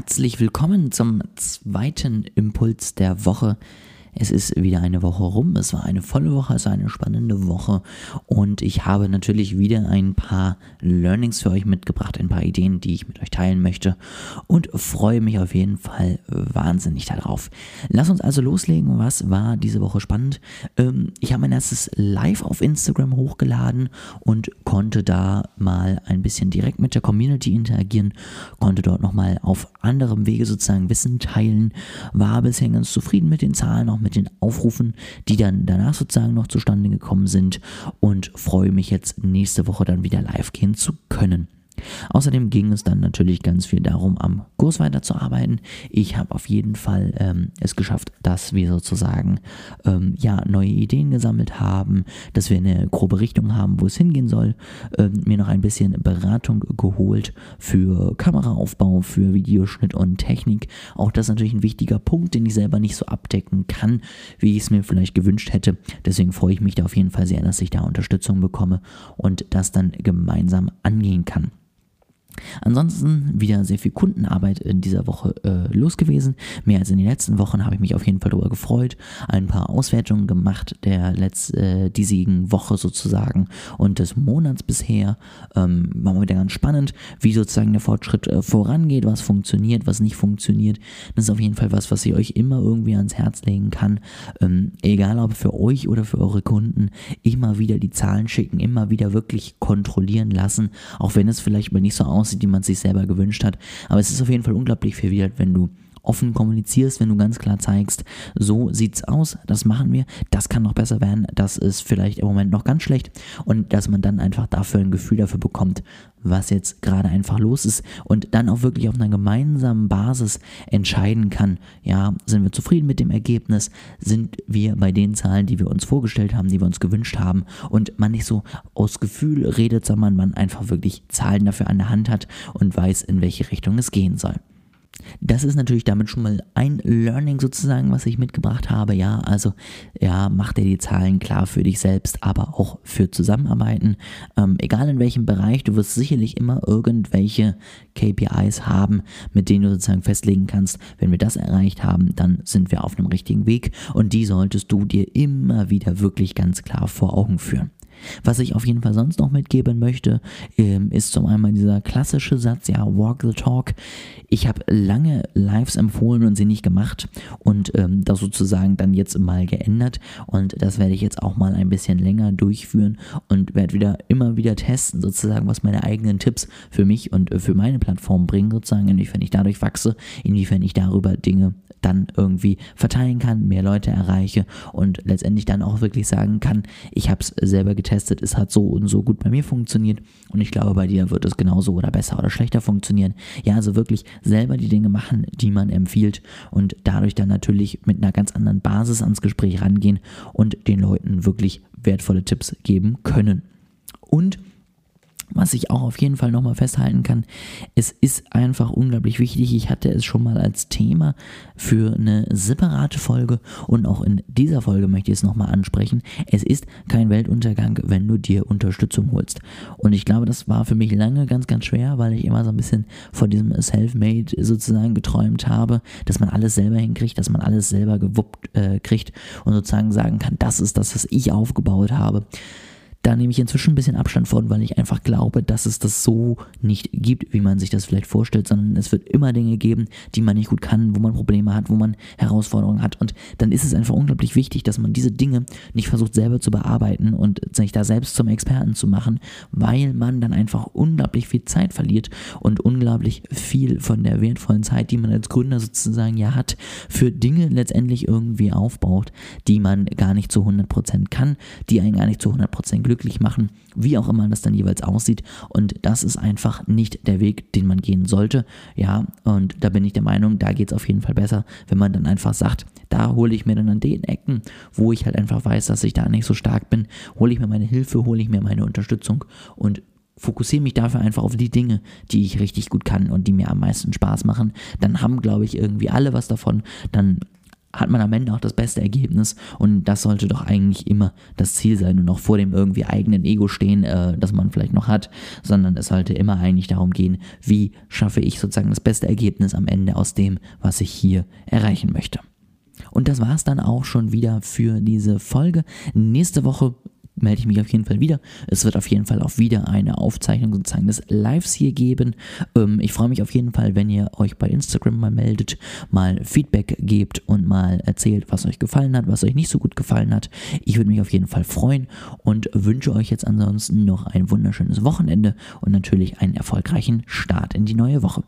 herzlich willkommen zum zweiten Impuls der Woche. Es ist wieder eine Woche rum. Es war eine volle Woche, es war eine spannende Woche. Und ich habe natürlich wieder ein paar Learnings für euch mitgebracht, ein paar Ideen, die ich mit euch teilen möchte. Und freue mich auf jeden Fall wahnsinnig darauf. Lass uns also loslegen. Was war diese Woche spannend? Ähm, ich habe mein erstes Live auf Instagram hochgeladen und konnte da mal ein bisschen direkt mit der Community interagieren, konnte dort nochmal auf anderem Wege sozusagen Wissen teilen, war bisher ganz zufrieden mit den Zahlen, auch mit den Aufrufen, die dann danach sozusagen noch zustande gekommen sind und freue mich jetzt nächste Woche dann wieder live gehen zu können. Außerdem ging es dann natürlich ganz viel darum, am Kurs weiterzuarbeiten. Ich habe auf jeden Fall ähm, es geschafft, dass wir sozusagen ähm, ja neue Ideen gesammelt haben, dass wir eine grobe Richtung haben, wo es hingehen soll. Ähm, mir noch ein bisschen Beratung geholt für Kameraaufbau, für Videoschnitt und Technik. Auch das ist natürlich ein wichtiger Punkt, den ich selber nicht so abdecken kann, wie ich es mir vielleicht gewünscht hätte. Deswegen freue ich mich da auf jeden Fall sehr, dass ich da Unterstützung bekomme und das dann gemeinsam angehen kann. Ansonsten wieder sehr viel Kundenarbeit in dieser Woche äh, los gewesen. Mehr als in den letzten Wochen habe ich mich auf jeden Fall darüber gefreut. Ein paar Auswertungen gemacht der letz, äh, diesigen Woche sozusagen und des Monats bisher. Ähm, war mal wieder ganz spannend, wie sozusagen der Fortschritt äh, vorangeht, was funktioniert, was nicht funktioniert. Das ist auf jeden Fall was, was ich euch immer irgendwie ans Herz legen kann. Ähm, egal ob für euch oder für eure Kunden, immer wieder die Zahlen schicken, immer wieder wirklich kontrollieren lassen, auch wenn es vielleicht mal nicht so aussieht die man sich selber gewünscht hat. Aber es ist auf jeden Fall unglaublich verwirrt, wenn du offen kommunizierst, wenn du ganz klar zeigst, so sieht's aus, das machen wir, das kann noch besser werden, das ist vielleicht im Moment noch ganz schlecht und dass man dann einfach dafür ein Gefühl dafür bekommt, was jetzt gerade einfach los ist und dann auch wirklich auf einer gemeinsamen Basis entscheiden kann, ja, sind wir zufrieden mit dem Ergebnis, sind wir bei den Zahlen, die wir uns vorgestellt haben, die wir uns gewünscht haben und man nicht so aus Gefühl redet, sondern man einfach wirklich Zahlen dafür an der Hand hat und weiß, in welche Richtung es gehen soll. Das ist natürlich damit schon mal ein Learning sozusagen, was ich mitgebracht habe. Ja, also ja, mach dir die Zahlen klar für dich selbst, aber auch für Zusammenarbeiten. Ähm, egal in welchem Bereich, du wirst sicherlich immer irgendwelche KPIs haben, mit denen du sozusagen festlegen kannst, wenn wir das erreicht haben, dann sind wir auf einem richtigen Weg und die solltest du dir immer wieder wirklich ganz klar vor Augen führen. Was ich auf jeden Fall sonst noch mitgeben möchte, ähm, ist zum einen dieser klassische Satz, ja, walk the talk. Ich habe lange Lives empfohlen und sie nicht gemacht und ähm, das sozusagen dann jetzt mal geändert und das werde ich jetzt auch mal ein bisschen länger durchführen und werde wieder immer wieder testen, sozusagen, was meine eigenen Tipps für mich und für meine Plattform bringen, sozusagen, inwiefern ich dadurch wachse, inwiefern ich darüber Dinge dann irgendwie verteilen kann, mehr Leute erreiche und letztendlich dann auch wirklich sagen kann, ich habe es selber getestet, es hat so und so gut bei mir funktioniert und ich glaube, bei dir wird es genauso oder besser oder schlechter funktionieren. Ja, also wirklich selber die Dinge machen, die man empfiehlt und dadurch dann natürlich mit einer ganz anderen Basis ans Gespräch rangehen und den Leuten wirklich wertvolle Tipps geben können. Und was ich auch auf jeden Fall nochmal festhalten kann, es ist einfach unglaublich wichtig. Ich hatte es schon mal als Thema für eine separate Folge und auch in dieser Folge möchte ich es nochmal ansprechen. Es ist kein Weltuntergang, wenn du dir Unterstützung holst. Und ich glaube, das war für mich lange ganz, ganz schwer, weil ich immer so ein bisschen von diesem Self-Made sozusagen geträumt habe, dass man alles selber hinkriegt, dass man alles selber gewuppt äh, kriegt und sozusagen sagen kann, das ist das, was ich aufgebaut habe. Da nehme ich inzwischen ein bisschen Abstand von, weil ich einfach glaube, dass es das so nicht gibt, wie man sich das vielleicht vorstellt, sondern es wird immer Dinge geben, die man nicht gut kann, wo man Probleme hat, wo man Herausforderungen hat. Und dann ist es einfach unglaublich wichtig, dass man diese Dinge nicht versucht selber zu bearbeiten und sich da selbst zum Experten zu machen, weil man dann einfach unglaublich viel Zeit verliert und unglaublich viel von der wertvollen Zeit, die man als Gründer sozusagen ja hat, für Dinge letztendlich irgendwie aufbaut, die man gar nicht zu 100% kann, die einen gar nicht zu 100% glücklich machen, wie auch immer das dann jeweils aussieht. Und das ist einfach nicht der Weg, den man gehen sollte. Ja, und da bin ich der Meinung, da geht es auf jeden Fall besser, wenn man dann einfach sagt, da hole ich mir dann an den Ecken, wo ich halt einfach weiß, dass ich da nicht so stark bin, hole ich mir meine Hilfe, hole ich mir meine Unterstützung und fokussiere mich dafür einfach auf die Dinge, die ich richtig gut kann und die mir am meisten Spaß machen. Dann haben, glaube ich, irgendwie alle was davon. Dann hat man am Ende auch das beste Ergebnis und das sollte doch eigentlich immer das Ziel sein und noch vor dem irgendwie eigenen Ego stehen, äh, das man vielleicht noch hat, sondern es sollte immer eigentlich darum gehen, wie schaffe ich sozusagen das beste Ergebnis am Ende aus dem, was ich hier erreichen möchte. Und das war es dann auch schon wieder für diese Folge. Nächste Woche melde ich mich auf jeden Fall wieder. Es wird auf jeden Fall auch wieder eine Aufzeichnung sozusagen des Lives hier geben. Ähm, ich freue mich auf jeden Fall, wenn ihr euch bei Instagram mal meldet, mal Feedback gebt und mal erzählt, was euch gefallen hat, was euch nicht so gut gefallen hat. Ich würde mich auf jeden Fall freuen und wünsche euch jetzt ansonsten noch ein wunderschönes Wochenende und natürlich einen erfolgreichen Start in die neue Woche.